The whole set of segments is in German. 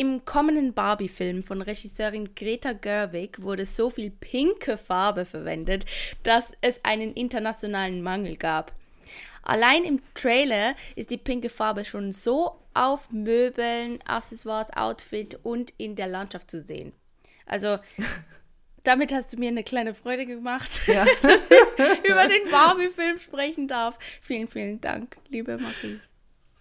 Im kommenden Barbie-Film von Regisseurin Greta Gerwig wurde so viel pinke Farbe verwendet, dass es einen internationalen Mangel gab. Allein im Trailer ist die pinke Farbe schon so auf Möbeln, Accessoires, Outfit und in der Landschaft zu sehen. Also damit hast du mir eine kleine Freude gemacht, ja. dass ich über den Barbie-Film sprechen darf. Vielen, vielen Dank, liebe Marie.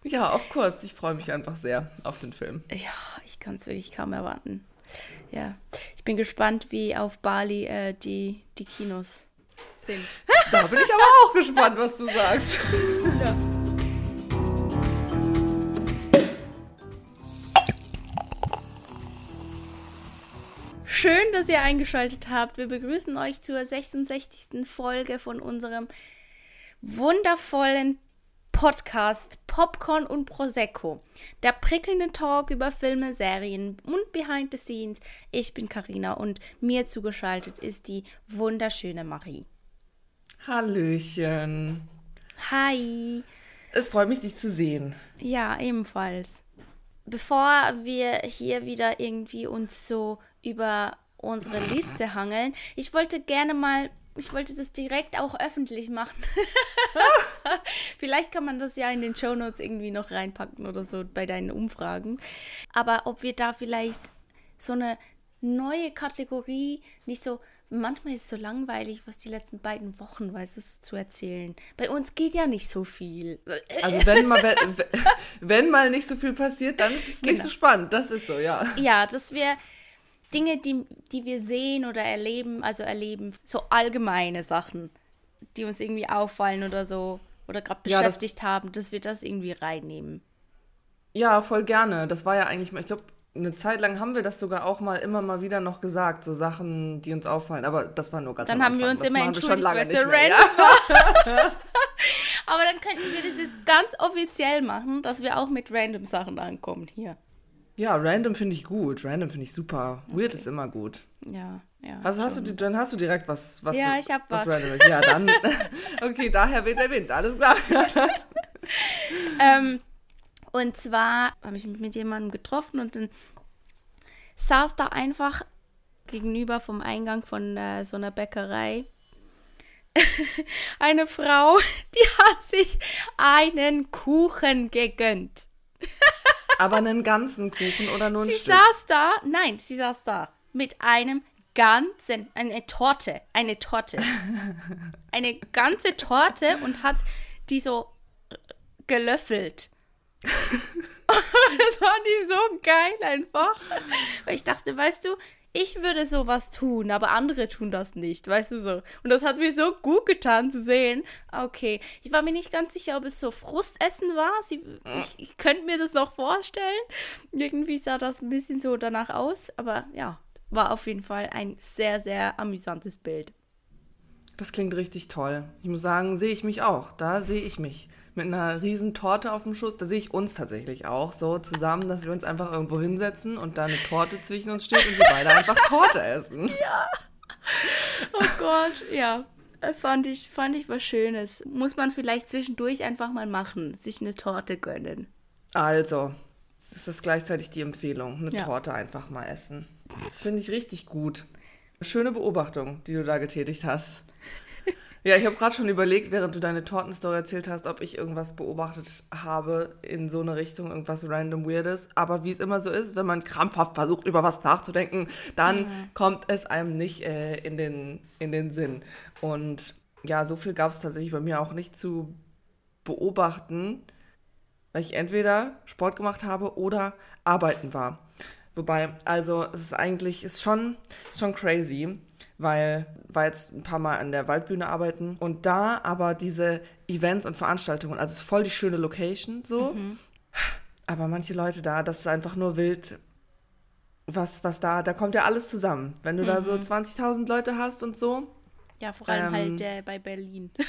Ja, of course. Ich freue mich einfach sehr auf den Film. Ja, ich kann es wirklich kaum erwarten. Ja, ich bin gespannt, wie auf Bali äh, die, die Kinos sind. Da bin ich aber auch gespannt, was du sagst. Ja. Schön, dass ihr eingeschaltet habt. Wir begrüßen euch zur 66. Folge von unserem wundervollen Podcast Popcorn und Prosecco. Der prickelnde Talk über Filme, Serien und Behind the Scenes. Ich bin Karina und mir zugeschaltet ist die wunderschöne Marie. Hallöchen. Hi. Es freut mich, dich zu sehen. Ja, ebenfalls. Bevor wir hier wieder irgendwie uns so über unsere Liste hangeln. Ich wollte gerne mal, ich wollte das direkt auch öffentlich machen. Vielleicht kann man das ja in den Show Notes irgendwie noch reinpacken oder so bei deinen Umfragen. Aber ob wir da vielleicht so eine neue Kategorie nicht so manchmal ist es so langweilig, was die letzten beiden Wochen, weißt du, zu erzählen. Bei uns geht ja nicht so viel. Also wenn mal, wenn, wenn mal nicht so viel passiert, dann ist es genau. nicht so spannend. Das ist so, ja. Ja, dass wir Dinge, die, die wir sehen oder erleben, also erleben, so allgemeine Sachen, die uns irgendwie auffallen oder so, oder gerade beschäftigt ja, das, haben, dass wir das irgendwie reinnehmen. Ja, voll gerne. Das war ja eigentlich mal, ich glaube, eine Zeit lang haben wir das sogar auch mal immer mal wieder noch gesagt, so Sachen, die uns auffallen, aber das war nur ganz Dann haben wir uns das immer entschuldigt, weil es so random ja. aber dann könnten wir das jetzt ganz offiziell machen, dass wir auch mit random Sachen ankommen hier. Ja, random finde ich gut. Random finde ich super. Okay. Weird ist immer gut. Ja, ja. Also hast du, dann hast du direkt was, was Ja, du, ich habe was. was random ist. Ja, dann. okay, daher weht der Wind. Alles klar. ähm, und zwar habe ich mich mit jemandem getroffen und dann saß da einfach gegenüber vom Eingang von äh, so einer Bäckerei eine Frau, die hat sich einen Kuchen gegönnt. Aber einen ganzen Kuchen oder nur ein sie Stück? Sie saß da, nein, sie saß da mit einem ganzen, eine Torte, eine Torte. eine ganze Torte und hat die so gelöffelt. das fand ich so geil einfach. Weil ich dachte, weißt du, ich würde sowas tun, aber andere tun das nicht, weißt du so. Und das hat mir so gut getan zu sehen. Okay, ich war mir nicht ganz sicher, ob es so Frustessen war. Sie, ich, ich könnte mir das noch vorstellen. Irgendwie sah das ein bisschen so danach aus, aber ja, war auf jeden Fall ein sehr, sehr amüsantes Bild. Das klingt richtig toll. Ich muss sagen, sehe ich mich auch. Da sehe ich mich mit einer riesen Torte auf dem Schoß. Da sehe ich uns tatsächlich auch so zusammen, dass wir uns einfach irgendwo hinsetzen und da eine Torte zwischen uns steht und wir beide einfach Torte essen. Ja. Oh Gott, ja. Fand ich, fand ich was Schönes. Muss man vielleicht zwischendurch einfach mal machen, sich eine Torte gönnen. Also, ist das gleichzeitig die Empfehlung. Eine ja. Torte einfach mal essen. Das finde ich richtig gut. Schöne Beobachtung, die du da getätigt hast. Ja, ich habe gerade schon überlegt, während du deine Tortenstory erzählt hast, ob ich irgendwas beobachtet habe in so eine Richtung, irgendwas random Weirdes. Aber wie es immer so ist, wenn man krampfhaft versucht, über was nachzudenken, dann mhm. kommt es einem nicht äh, in, den, in den Sinn. Und ja, so viel gab es tatsächlich bei mir auch nicht zu beobachten, weil ich entweder Sport gemacht habe oder arbeiten war. Wobei, also es ist eigentlich, ist schon, schon crazy weil war jetzt ein paar Mal an der Waldbühne arbeiten und da aber diese Events und Veranstaltungen, also es ist voll die schöne Location so, mhm. aber manche Leute da, das ist einfach nur wild, was, was da, da kommt ja alles zusammen. Wenn du mhm. da so 20.000 Leute hast und so. Ja, vor allem halt, ähm, halt äh, bei Berlin.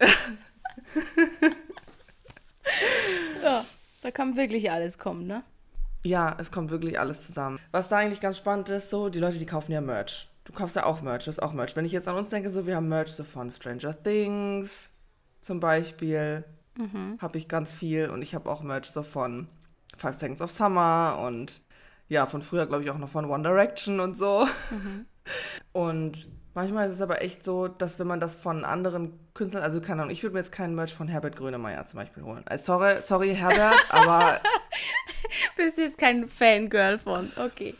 ja, da kann wirklich alles kommen, ne? Ja, es kommt wirklich alles zusammen. Was da eigentlich ganz spannend ist, so, die Leute, die kaufen ja Merch. Du kaufst ja auch Merch, das ist auch Merch. Wenn ich jetzt an uns denke, so, wir haben Merch so von Stranger Things zum Beispiel, mhm. habe ich ganz viel und ich habe auch Merch so von Five Seconds of Summer und ja, von früher glaube ich auch noch von One Direction und so. Und manchmal ist es aber echt so, dass wenn man das von anderen Künstlern, also keine Ahnung, ich würde mir jetzt keinen Merch von Herbert Grönemeyer zum Beispiel holen. Also sorry, sorry Herbert, aber Bist jetzt kein Fangirl von. Okay.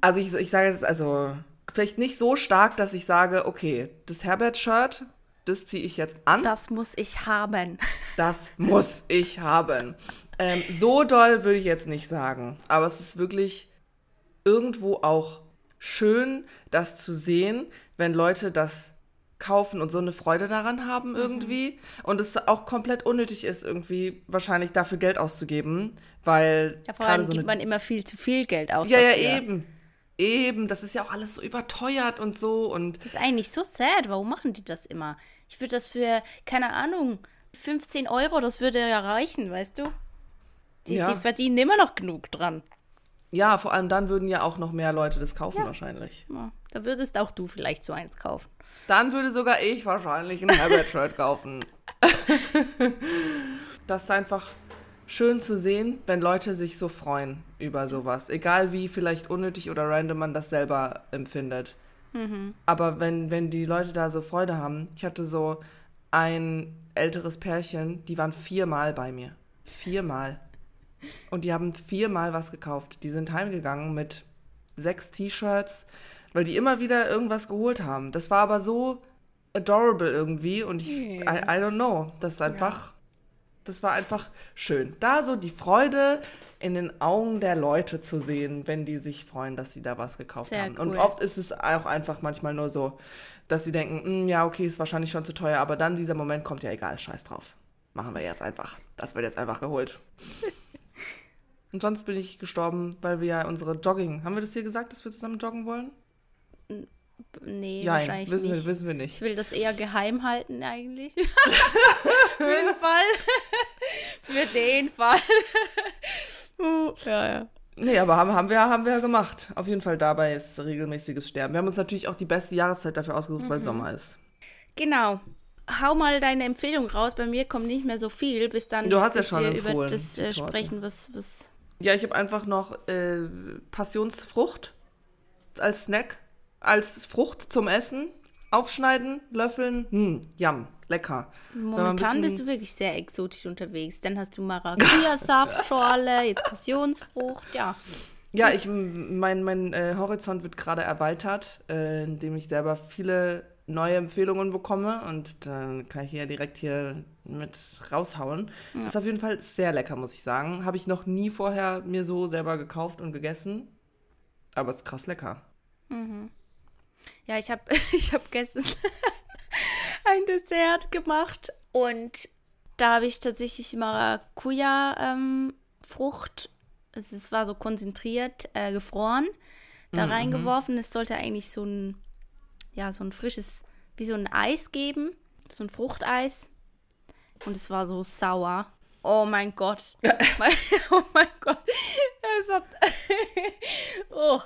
also ich, ich sage jetzt also vielleicht nicht so stark, dass ich sage, okay, das Herbert-Shirt, das ziehe ich jetzt an. Das muss ich haben. Das muss ich haben. Ähm, so doll würde ich jetzt nicht sagen. Aber es ist wirklich irgendwo auch schön, das zu sehen, wenn Leute das kaufen und so eine Freude daran haben irgendwie. Und es auch komplett unnötig ist, irgendwie wahrscheinlich dafür Geld auszugeben, weil Ja, vor allem so gibt man immer viel zu viel Geld aus. ja, ja, dafür. eben. Eben, das ist ja auch alles so überteuert und so und Das ist eigentlich so sad. Warum machen die das immer? Ich würde das für, keine Ahnung, 15 Euro, das würde ja reichen, weißt du? Die, Ja. die verdienen immer noch genug dran. ja, vor allem dann würden ja auch noch mehr Leute das kaufen Ja. wahrscheinlich. Ja, da würdest auch du vielleicht so eins kaufen. Dann würde sogar ich wahrscheinlich ein Herbert-Shirt kaufen. das ist einfach schön zu sehen, wenn Leute sich so freuen über sowas. Egal wie vielleicht unnötig oder random man das selber empfindet. Aber wenn, wenn die Leute da so Freude haben, ich hatte so ein älteres Pärchen, die waren viermal bei mir. Viermal. Und die haben viermal was gekauft. Die sind heimgegangen mit sechs T-Shirts, weil die immer wieder irgendwas geholt haben. Das war aber so adorable irgendwie und ich, I, I don't know. Das ist einfach, das war einfach schön. Da so die Freude in den Augen der Leute zu sehen, wenn die sich freuen, dass sie da was gekauft Sehr haben. Und cool. oft ist es auch einfach manchmal nur so, dass sie denken, "Mm, ja, okay, ist wahrscheinlich schon zu teuer, aber dann dieser Moment kommt, ja egal, scheiß drauf. Machen wir jetzt einfach. Das wird jetzt einfach geholt. Und sonst bin ich gestorben, weil wir ja unsere Jogging. Haben wir das hier gesagt, dass wir zusammen joggen wollen? Nee, Ja, wahrscheinlich wissen nicht. wir, wissen wir Ich nicht. will das eher geheim halten eigentlich. Für den Fall. Für den Fall. Uh, ja, ja. Nee, aber haben, haben, wir, haben wir ja gemacht. Auf jeden Fall dabei ist regelmäßiges Sterben. Wir haben uns natürlich auch die beste Jahreszeit dafür ausgesucht, Mhm. weil Sommer ist. Genau. Hau mal deine Empfehlung raus. Bei mir kommt nicht mehr so viel, bis dann Du hast ja schon wir empfohlen, über das äh, sprechen, was, was. Ja, ich habe einfach noch äh, Passionsfrucht als Snack, als Frucht zum Essen. Aufschneiden, löffeln, hm, yum, lecker. Momentan bist du wirklich sehr exotisch unterwegs. Dann hast du Maracuja-Saft, Schorle, jetzt Passionsfrucht, ja. Ja, ich, mein, mein äh, Horizont wird gerade erweitert, äh, indem ich selber viele neue Empfehlungen bekomme und dann kann ich hier direkt hier mit raushauen. Ist auf jeden Fall sehr lecker, muss ich sagen. Habe ich noch nie vorher mir so selber gekauft und gegessen. Aber es ist krass lecker. Ja, ich habe ich hab gestern ein Dessert gemacht und da habe ich tatsächlich Maracuja-Frucht, also es war so konzentriert, äh, gefroren, da reingeworfen. Es sollte eigentlich so ein, ja, so ein frisches, wie so ein Eis geben, so ein Fruchteis. Und es war so sauer. Oh mein Gott. Oh mein Gott. Es hat. oh.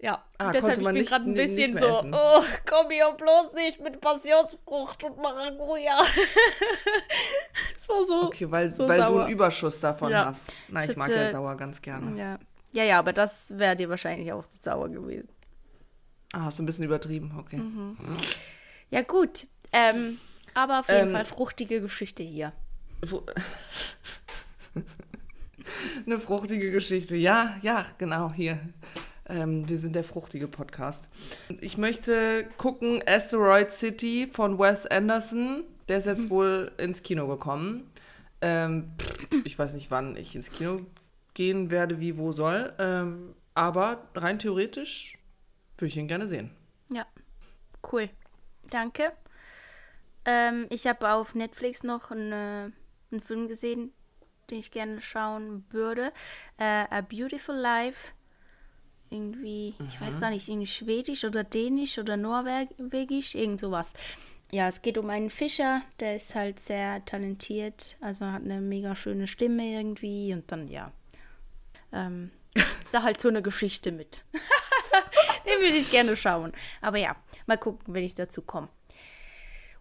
Ja, Ah, deshalb ich bin gerade ein bisschen so, essen. oh, komm hier bloß nicht mit Passionsfrucht und Maracuja. Es war so. Okay, weil, so weil du sauer. einen Überschuss davon Ja. hast. Na, Ich ich mag hatte- ja sauer ganz gerne. Ja. ja, ja, aber das wäre dir wahrscheinlich auch zu sauer gewesen. Ah, hast du ein bisschen übertrieben, okay. Mhm. Ja, gut. Ähm, aber auf jeden Ähm, Fall fruchtige Geschichte hier. Eine fruchtige Geschichte. Ja, ja, genau, hier. Ähm, wir sind der fruchtige Podcast. Ich möchte gucken Asteroid City von Wes Anderson. Der ist jetzt wohl ins Kino gekommen. Ähm, ich weiß nicht, wann ich ins Kino gehen werde, wie, wo soll. Ähm, aber rein theoretisch würde ich ihn gerne sehen. Ja, cool. Danke. Ähm, ich habe auf Netflix noch eine, einen Film gesehen, den ich gerne schauen würde. Äh, A Beautiful Life. Irgendwie, ich weiß gar nicht, irgendwie schwedisch oder dänisch oder norwegisch, irgend sowas. Ja, es geht um einen Fischer, der ist halt sehr talentiert, also hat eine mega schöne Stimme irgendwie und dann, ja, ähm, ist da halt so eine Geschichte mit. Den würde ich gerne schauen. Aber ja, mal gucken, wenn ich dazu komme.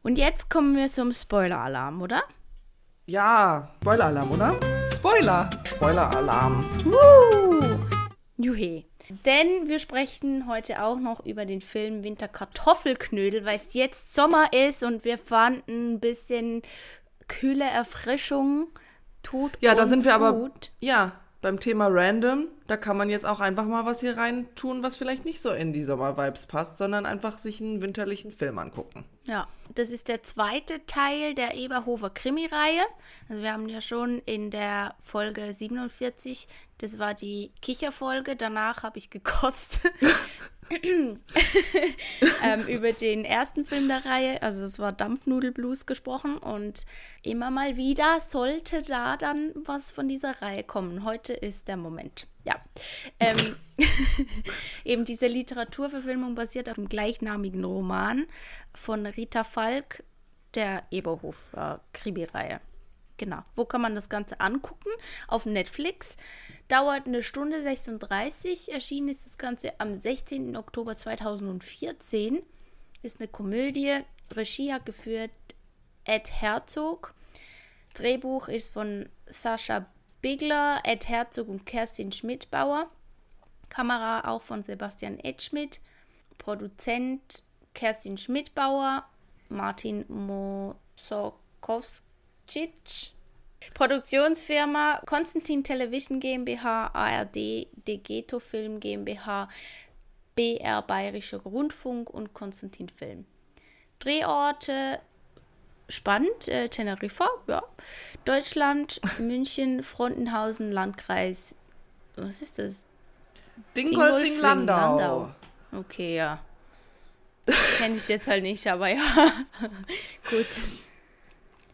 Und jetzt kommen wir zum Spoiler-Alarm, oder? Ja, Spoiler-Alarm, oder? Spoiler! Spoiler-Alarm. Woo! Juhe. Denn wir sprechen heute auch noch über den Film Winterkartoffelknödel, weil es jetzt Sommer ist und wir fanden ein bisschen kühle Erfrischung tut Ja, da sind wir aber gut. ja beim Thema Random. Da kann man jetzt auch einfach mal was hier rein tun, was vielleicht nicht so in die Sommer-Vibes passt, sondern einfach sich einen winterlichen Film angucken. Ja, das ist der zweite Teil der Eberhofer Krimireihe. Also wir haben ja schon in der Folge 47, das war die Kicherfolge, danach habe ich gekotzt. ähm, über den ersten Film der Reihe, also es war Dampfnudelblues gesprochen und immer mal wieder sollte da dann was von dieser Reihe kommen. Heute ist der Moment. Ja. Ähm, eben diese Literaturverfilmung basiert auf dem gleichnamigen Roman von Rita Falk, der Eberhofer Krimi-Reihe. Genau. Wo kann man das Ganze angucken? Auf Netflix. Dauert eine Stunde 36. Erschienen ist das Ganze am 16. Oktober 2014. Ist eine Komödie. Regie hat geführt Ed Herzog. Drehbuch ist von Sascha Bigler, Ed Herzog und Kerstin Schmidbauer. Kamera auch von Sebastian Edschmidt. Produzent Kerstin Schmidbauer. Martin Mosokowski. Citsch. Produktionsfirma Konstantin Television GmbH, ARD, Degeto Film GmbH, BR Bayerischer Rundfunk und Konstantin Film. Drehorte spannend, äh, Teneriffa, ja. Deutschland, München, Frontenhausen, Landkreis. Was ist das? Dingolfing-Landau. Okay, ja. Kenne ich jetzt halt nicht, aber ja. Gut.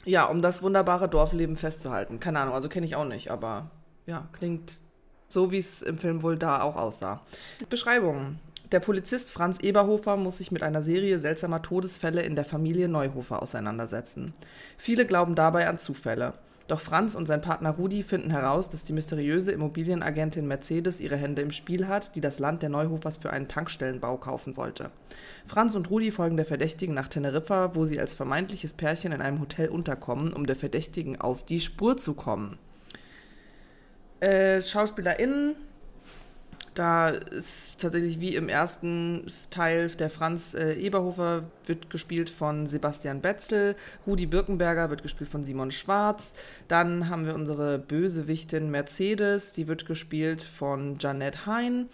Ja, um das wunderbare Dorfleben festzuhalten. Keine Ahnung, also kenne ich auch nicht, aber ja, klingt so, wie es im Film wohl da auch aussah. Beschreibung. Der Polizist Franz Eberhofer muss sich mit einer Serie seltsamer Todesfälle in der Familie Neuhofer auseinandersetzen. Viele glauben dabei an Zufälle. Doch Franz und sein Partner Rudi finden heraus, dass die mysteriöse Immobilienagentin Mercedes ihre Hände im Spiel hat, die das Land der Neuhofers für einen Tankstellenbau kaufen wollte. Franz und Rudi folgen der Verdächtigen nach Teneriffa, wo sie als vermeintliches Pärchen in einem Hotel unterkommen, um der Verdächtigen auf die Spur zu kommen. Äh, SchauspielerInnen, da ist tatsächlich wie im ersten Teil der Franz äh, Eberhofer wird gespielt von Sebastian Betzel, Rudi Birkenberger wird gespielt von Simon Schwarz, dann haben wir unsere Bösewichtin Mercedes, die wird gespielt von Janette Hein.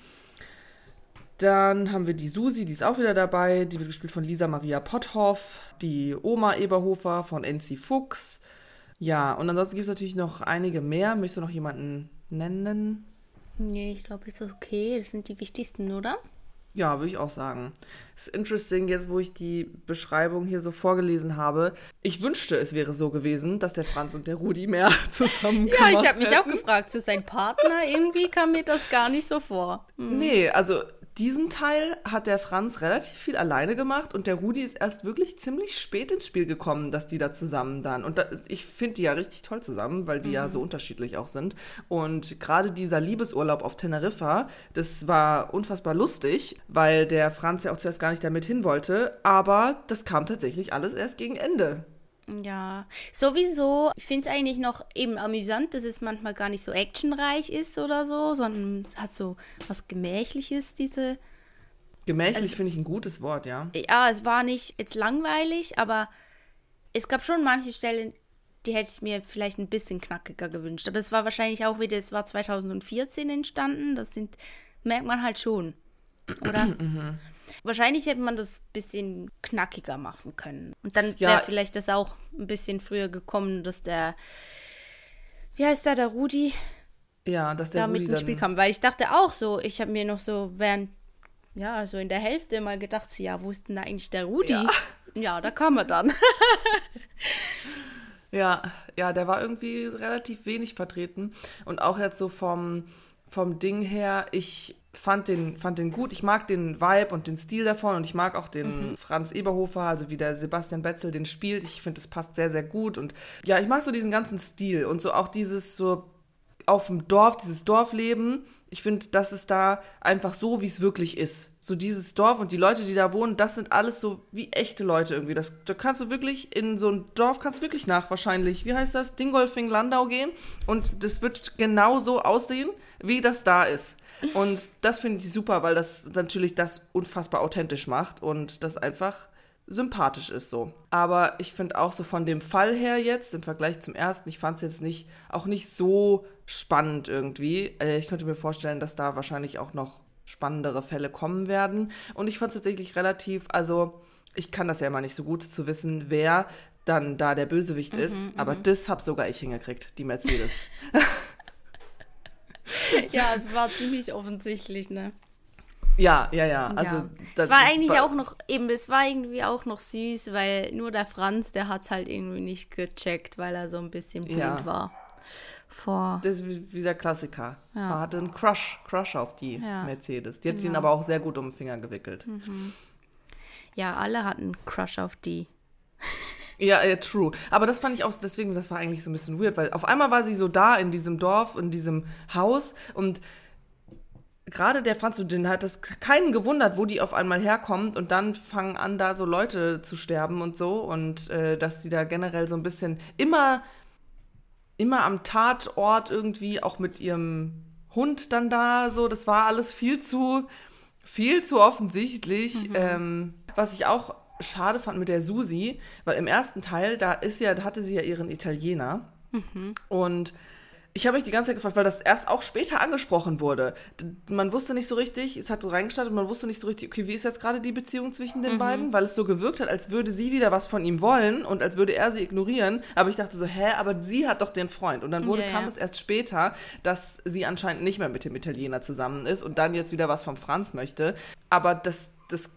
Dann haben wir die Susi, die ist auch wieder dabei, die wird gespielt von Lisa Maria Potthoff, die Oma Eberhofer von Enzi Fuchs. Ja, und ansonsten gibt es natürlich noch einige mehr. Möchtest du noch jemanden nennen? Nee, ich glaube, ist okay. Das sind die wichtigsten, oder? Ja, würde ich auch sagen. Es ist interesting, jetzt wo ich die Beschreibung hier so vorgelesen habe. Ich wünschte, es wäre so gewesen, dass der Franz und der Rudi mehr zusammen Ja, ich habe mich auch gefragt, zu sein Partner, irgendwie kam mir das gar nicht so vor. Hm. Nee, also diesen Teil hat der Franz relativ viel alleine gemacht und der Rudi ist erst wirklich ziemlich spät ins Spiel gekommen, dass die da zusammen dann. Und da, ich finde die ja richtig toll zusammen, weil die ja so unterschiedlich auch sind. Und gerade dieser Liebesurlaub auf Teneriffa, das war unfassbar lustig, weil der Franz ja auch zuerst gar nicht damit hin wollte. Aber das kam tatsächlich alles erst gegen Ende. Ja, sowieso. Ich finde es eigentlich noch eben amüsant, dass es manchmal gar nicht so actionreich ist oder so, sondern es hat so was Gemächliches, diese. Gemächlich Also- finde ich ein gutes Wort, ja. Ja, es war nicht jetzt langweilig, aber es gab schon manche Stellen, die hätte ich mir vielleicht ein bisschen knackiger gewünscht. Aber es war wahrscheinlich auch wieder, es war 2014 entstanden. Das sind, merkt man halt schon. Oder? Wahrscheinlich hätte man das ein bisschen knackiger machen können. Und dann wäre Ja. vielleicht das auch ein bisschen früher gekommen, dass der, wie heißt der, der Rudi, Ja, dass der da Rudi mit ins Spiel kam. Weil ich dachte auch so, ich habe mir noch so während, ja, so in der Hälfte mal gedacht, so, ja, wo ist denn da eigentlich der Rudi? Ja. Ja, da kam er dann. Ja, ja, der war irgendwie relativ wenig vertreten. Und auch jetzt so vom, vom Ding her, ich fand den, fand den gut. Ich mag den Vibe und den Stil davon und ich mag auch den Franz Eberhofer, also wie der Sebastian Betzel den spielt. Ich finde, das passt sehr, sehr gut. Und ja, ich mag so diesen ganzen Stil und so auch dieses so auf dem Dorf, dieses Dorfleben. Ich finde, das ist da einfach so, wie es wirklich ist. So dieses Dorf und die Leute, die da wohnen, das sind alles so wie echte Leute irgendwie. Das, da kannst du wirklich in so ein Dorf, kannst du wirklich nach wahrscheinlich, wie heißt das, Dingolfing, Landau gehen und das wird genau so aussehen, wie das da ist. Und das finde ich super, weil das natürlich das unfassbar authentisch macht und das einfach sympathisch ist so. Aber ich finde auch so von dem Fall her jetzt im Vergleich zum ersten, ich fand es jetzt nicht auch nicht so spannend irgendwie. Äh, ich könnte mir vorstellen, dass da wahrscheinlich auch noch spannendere Fälle kommen werden. Und ich fand es tatsächlich relativ, also ich kann das ja immer nicht so gut zu wissen, wer dann da der Bösewicht mhm, ist. Aber mhm. das habe sogar ich hingekriegt, die Mercedes. ja, es war ziemlich offensichtlich, ne? Ja, ja, ja. Also ja. es war eigentlich war, auch noch, eben, es war irgendwie auch noch süß, weil nur der Franz, der hat es halt irgendwie nicht gecheckt, weil er so ein bisschen blind ja. war. Vor. Das ist wie der Klassiker. Ja. Man hatte einen Crush, Crush auf die. Mercedes. Die hat ihn aber auch sehr gut um den Finger gewickelt. Mhm. Ja, alle hatten einen Crush auf die. Ja, ja, true. Aber das fand ich auch, deswegen, das war eigentlich so ein bisschen weird, weil auf einmal war sie so da in diesem Dorf, in diesem Haus und gerade der Franz, den hat das keinen gewundert, wo die auf einmal herkommt und dann fangen an, da so Leute zu sterben und so und äh, dass sie da generell so ein bisschen immer, immer am Tatort irgendwie auch mit ihrem Hund dann da so, das war alles viel zu, viel zu offensichtlich. Mhm. Ähm, was ich auch schade fand mit der Susi, weil im ersten Teil, da ist ja, da hatte sie ja ihren Italiener mhm. und ich habe mich die ganze Zeit gefragt, weil das erst auch später angesprochen wurde. Man wusste nicht so richtig, es hat so reingestartet, man wusste nicht so richtig, okay, wie ist jetzt gerade die Beziehung zwischen den mhm. beiden, weil es so gewirkt hat, als würde sie wieder was von ihm wollen und als würde er sie ignorieren. Aber ich dachte so, hä, aber sie hat doch den Freund. Und dann wurde, ja, kam es erst später, dass sie anscheinend nicht mehr mit dem Italiener zusammen ist und dann jetzt wieder was vom Franz möchte. Aber das, das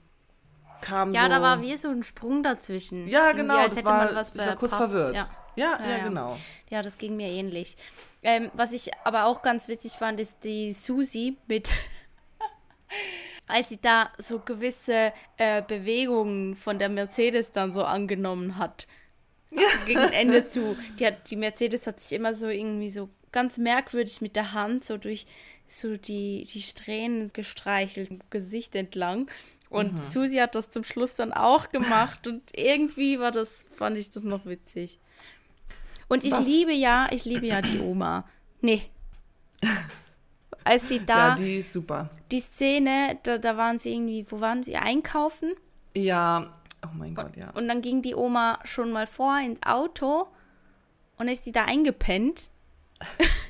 kam ja, so. Ja, da war wie so ein Sprung dazwischen. Ja, genau. Als das hätte war, man was ich war kurz verwirrt. Ja. Ja, ja, ja, genau. Ja, das ging mir ähnlich. Ähm, was ich aber auch ganz witzig fand, ist die Susi mit, als sie da so gewisse äh, Bewegungen von der Mercedes dann so angenommen hat. Ja. Gegen Ende zu. Die, hat, die Mercedes hat sich immer so irgendwie so ganz merkwürdig mit der Hand so durch so die, die Strähnen gestreichelt, Gesicht entlang. Und mhm. Susi hat das zum Schluss dann auch gemacht und irgendwie war das, fand ich das noch witzig. Und ich Was? liebe ja, ich liebe ja die Oma. Nee. Als sie da. Ja, die ist super. Die Szene, da, da waren sie irgendwie, wo waren sie? Einkaufen? Ja, oh mein Gott, ja. Und dann ging die Oma schon mal vor ins Auto und ist die da eingepennt.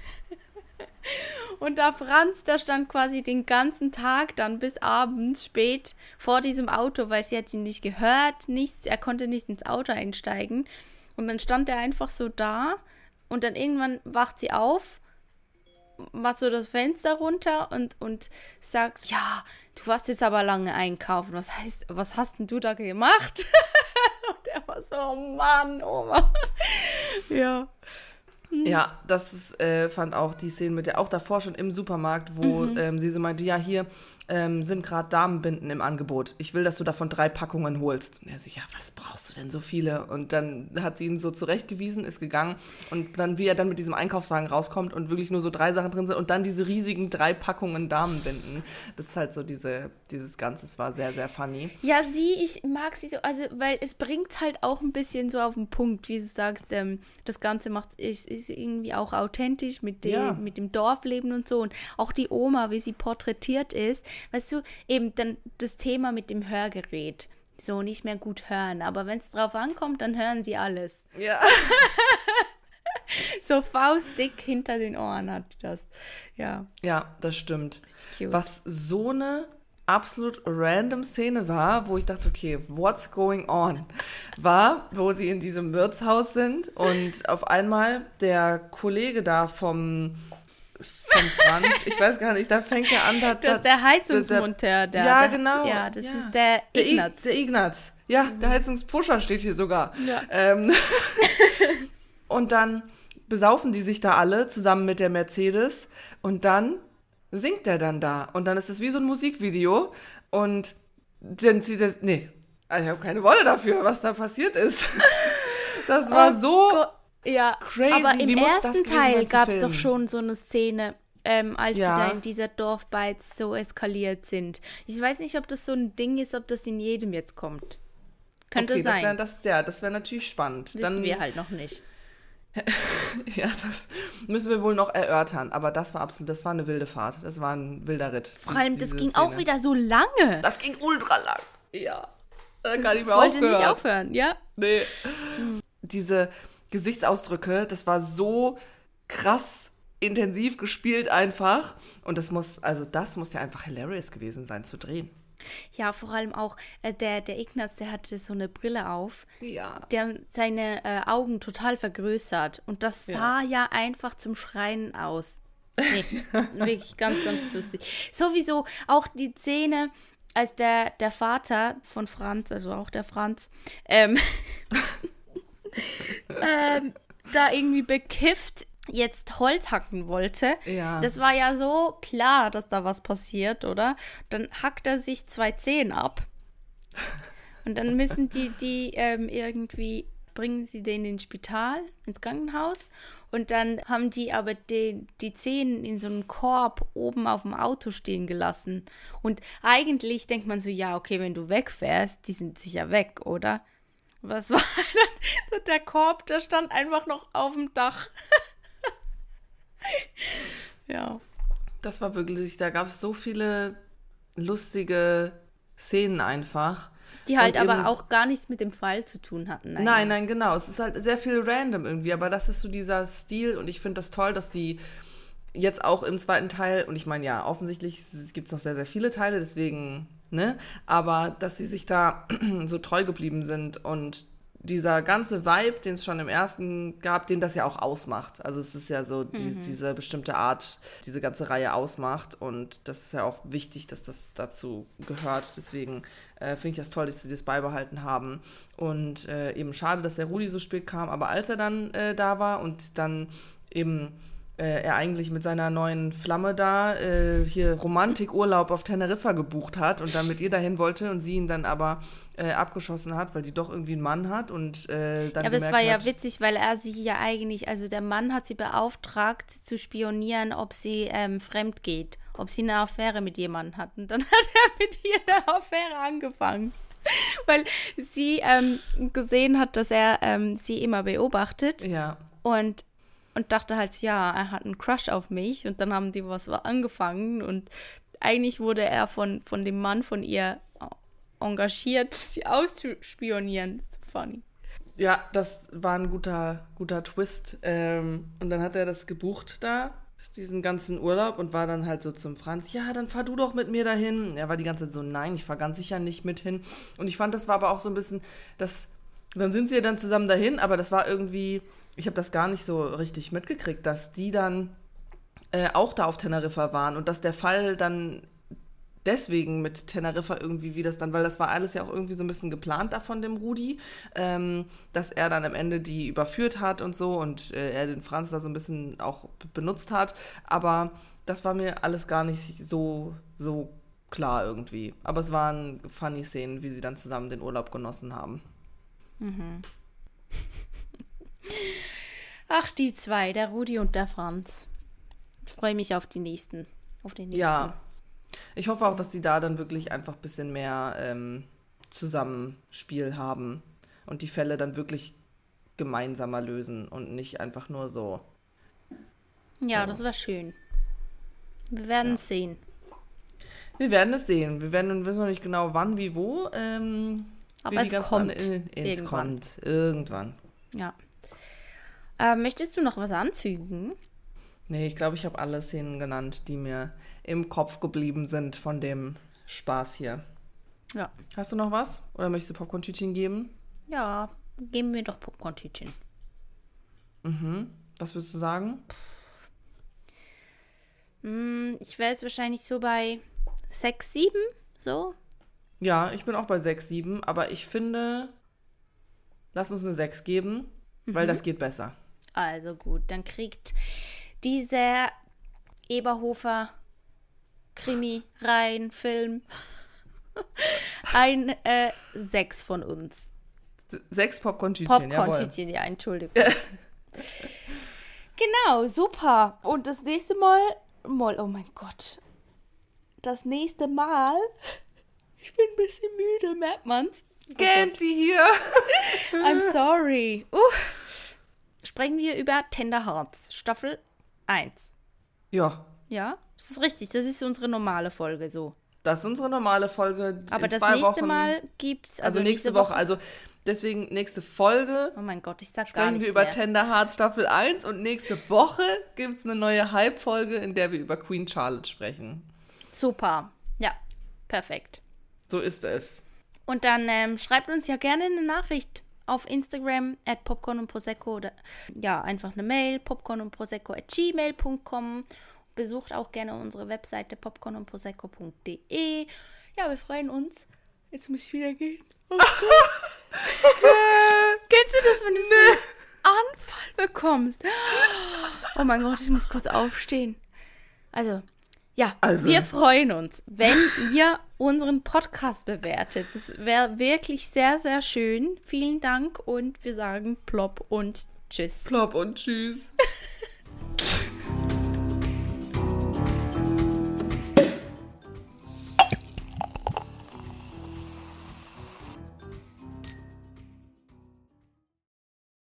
und da Franz, der stand quasi den ganzen Tag dann bis abends spät vor diesem Auto, weil sie hat ihn nicht gehört, nichts, er konnte nicht ins Auto einsteigen. Und dann stand er einfach so da und dann irgendwann wacht sie auf, macht so das Fenster runter und, und sagt, ja, du warst jetzt aber lange einkaufen. Was heißt, was hast denn du da gemacht? und er war so, oh Mann, Oma. ja. Ja, das ist, äh, fand auch die Szene mit der, auch davor schon im Supermarkt, wo mhm. ähm, sie so meinte, ja, hier, ähm, sind gerade Damenbinden im Angebot. Ich will, dass du davon drei Packungen holst. Und er so, ja, was brauchst du denn so viele? Und dann hat sie ihn so zurechtgewiesen, ist gegangen. Und dann, wie er dann mit diesem Einkaufswagen rauskommt und wirklich nur so drei Sachen drin sind und dann diese riesigen drei Packungen Damenbinden. Das ist halt so diese, dieses Ganze, es war sehr, sehr funny. Ja, sie, ich mag sie so, also, weil es bringt halt auch ein bisschen so auf den Punkt, wie du sagst, ähm, das Ganze macht, ist, ist irgendwie auch authentisch mit dem, ja. mit dem Dorfleben und so. Und auch die Oma, wie sie porträtiert ist, weißt du, eben dann das Thema mit dem Hörgerät. So nicht mehr gut hören. Aber wenn es drauf ankommt, dann hören sie alles. Ja. so faustdick hinter den Ohren hat das. Ja. Ja, das stimmt. Das Was so eine absolut random Szene war, wo ich dachte, okay, what's going on? War, wo sie in diesem Wirtshaus sind und auf einmal der Kollege da vom von Franz. Ich weiß gar nicht, da fängt er an. Da, das ist der Heizungsmonteur. Der, ja, der, genau. Ja, das ja. ist der Ignaz. Der, der Ignaz. Ja, mhm. der Heizungspusher steht hier sogar. Ja. Ähm, und dann besaufen die sich da alle zusammen mit der Mercedes und dann singt er dann da. Und dann ist es wie so ein Musikvideo und dann zieht er. Nee, ich habe keine Worte dafür, was da passiert ist. Das war oh so. Gott ja, Crazy. aber im ersten Teil gab es doch schon so eine Szene, ähm, als ja. sie da in dieser Dorfbeiz so eskaliert sind. Ich weiß nicht, ob das so ein Ding ist, ob das in jedem jetzt kommt. Könnte okay, sein. Das wäre das, ja, das wär natürlich spannend. Wissen Dann, wir halt noch nicht. Ja, das müssen wir wohl noch erörtern. Aber das war absolut, das war eine wilde Fahrt. Das war ein wilder Ritt. Vor allem, das ging Szene. auch wieder so lange. Das ging ultra lang. Ja. Da Das kann ich mehr wollte aufgehört. nicht aufhören, ja. Nee. Diese Gesichtsausdrücke, das war so krass intensiv gespielt einfach. Und das muss, also das muss ja einfach hilarious gewesen sein zu drehen. Ja, vor allem auch äh, der, der Ignaz, der hatte so eine Brille auf. Ja. Der seine äh, Augen total vergrößert. Und das Ja. sah ja einfach zum Schreien aus. Nee, wirklich ganz, ganz lustig. Sowieso auch die Szene, als der, der Vater von Franz, also auch der Franz, ähm, ähm, da irgendwie bekifft jetzt Holz hacken wollte. Ja. Das war ja so klar, dass da was passiert, oder? Dann hackt er sich zwei Zehen ab. Und dann müssen die, die ähm, irgendwie, bringen sie den ins Spital, ins Krankenhaus. Und dann haben die aber den, die Zehen in so einem Korb oben auf dem Auto stehen gelassen. Und eigentlich denkt man so, ja, okay, wenn du wegfährst, die sind sicher weg, oder? Was war dann? Der Korb, der stand einfach noch auf dem Dach. ja. Das war wirklich, da gab es so viele lustige Szenen einfach. Die halt Und aber eben- auch gar nichts mit dem Fall zu tun hatten. Nein, nein, genau. Es ist halt sehr viel random irgendwie, aber das ist so dieser Stil und ich finde das toll, dass die jetzt auch im zweiten Teil, und ich meine, ja, offensichtlich gibt es noch sehr, sehr viele Teile, deswegen, ne, aber dass sie sich da so treu geblieben sind und dieser ganze Vibe, den es schon im ersten gab, den das ja auch ausmacht. Also es ist ja so die, diese bestimmte Art, diese ganze Reihe ausmacht und das ist ja auch wichtig, dass das dazu gehört. Deswegen äh, finde ich das toll, dass sie das beibehalten haben. Und äh, eben schade, dass der Rudi so spät kam, aber als er dann äh, da war und dann eben äh, er eigentlich mit seiner neuen Flamme da äh, hier Romantikurlaub auf Teneriffa gebucht hat und dann mit ihr dahin wollte und sie ihn dann aber äh, abgeschossen hat, weil die doch irgendwie einen Mann hat und äh, dann Ja, aber es war ja hat, witzig, weil er sie ja eigentlich, also der Mann hat sie beauftragt zu spionieren, ob sie ähm, fremd geht, ob sie eine Affäre mit jemandem hat. Und dann hat er mit ihr eine Affäre angefangen. Weil sie ähm, gesehen hat, dass er ähm, sie immer beobachtet ja, und, und dachte halt, ja, er hat einen Crush auf mich und dann haben die was angefangen und eigentlich wurde er von, von dem Mann von ihr engagiert, sie auszuspionieren. So funny. ja, das war ein guter, guter Twist. Ähm, und dann hat er das gebucht da, diesen ganzen Urlaub und war dann halt so zum Franz, ja, dann fahr du doch mit mir dahin. Er war die ganze Zeit so, nein, ich fahr ganz sicher nicht mit hin. Und ich fand, das war aber auch so ein bisschen, das, dann sind sie ja dann zusammen dahin, aber das war irgendwie, ich habe das gar nicht so richtig mitgekriegt, dass die dann äh, auch da auf Teneriffa waren und dass der Fall dann deswegen mit Teneriffa irgendwie, wie das dann, weil das war alles ja auch irgendwie so ein bisschen geplant da von dem Rudi, ähm, dass er dann am Ende die überführt hat und so und äh, er den Franz da so ein bisschen auch benutzt hat, aber das war mir alles gar nicht so, so klar irgendwie. Aber es waren funny Szenen, wie sie dann zusammen den Urlaub genossen haben. Ach, die zwei, der Rudi und der Franz. Ich freue mich auf die nächsten. Auf den nächsten. Ja. Ich hoffe auch, dass die da dann wirklich einfach ein bisschen mehr ähm, Zusammenspiel haben und die Fälle dann wirklich gemeinsamer lösen und nicht einfach nur so. Ja, So. das war schön. Wir werden Ja. sehen. Wir werden es sehen. Wir werden wissen noch nicht genau wann, wie, wo. Ähm, Aber es kommt anderen- es irgendwann. kommt irgendwann. Ja. Äh, möchtest du noch was anfügen? Nee, ich glaube, ich habe alle Szenen genannt, die mir im Kopf geblieben sind von dem Spaß hier. Ja. Hast du noch was? Oder möchtest du Popcorn-Tütchen geben? Ja, geben wir doch Popcorn-Tütchen. Was würdest du sagen? Hm, ich wäre jetzt wahrscheinlich so bei 6, 7, so. Ja, ich bin auch bei 6, 7, aber ich finde, lass uns eine 6 geben, weil das geht besser. Also gut, dann kriegt dieser Eberhofer Krimi, Rein, Film ein äh, 6 von uns. Sechs Popcorn-Tütchen, jawohl. Popcorn-Tütchen, ja, Entschuldigung. genau, super. Und das nächste Mal, mal, oh mein Gott. Das nächste Mal, ich bin ein bisschen müde, merkt man's? Oh Genti hier! I'm sorry. Uh. sprechen wir über Tender Hearts, Staffel 1. Ja, Ja, das ist richtig. Das ist unsere normale Folge so. das ist unsere normale Folge. Aber das nächste Wochen, Mal gibt's. Also, nächste Woche. Also deswegen nächste Folge Oh mein Gott, ich sag gar sprechen nichts wir über mehr. Tender Hearts Staffel 1 und nächste Woche gibt es eine neue Hype-Folge, in der wir über Queen Charlotte sprechen. Super. Ja, perfekt. So ist es. Und dann ähm, schreibt uns ja gerne eine Nachricht auf Instagram at popcorn und prosecco oder ja, einfach eine Mail popcorn und prosecco at gmail.com. Besucht auch gerne unsere Webseite popcorn und prosecco.de. Ja, wir freuen uns. Jetzt muss ich wieder gehen. Oh Kennst du das, wenn du so einen Anfall bekommst? Oh mein Gott, ich muss kurz aufstehen. Also, ja, Also. wir freuen uns, wenn ihr unseren Podcast bewertet. Das wäre wirklich sehr, sehr schön. Vielen Dank und wir sagen plopp und tschüss. Plop und tschüss.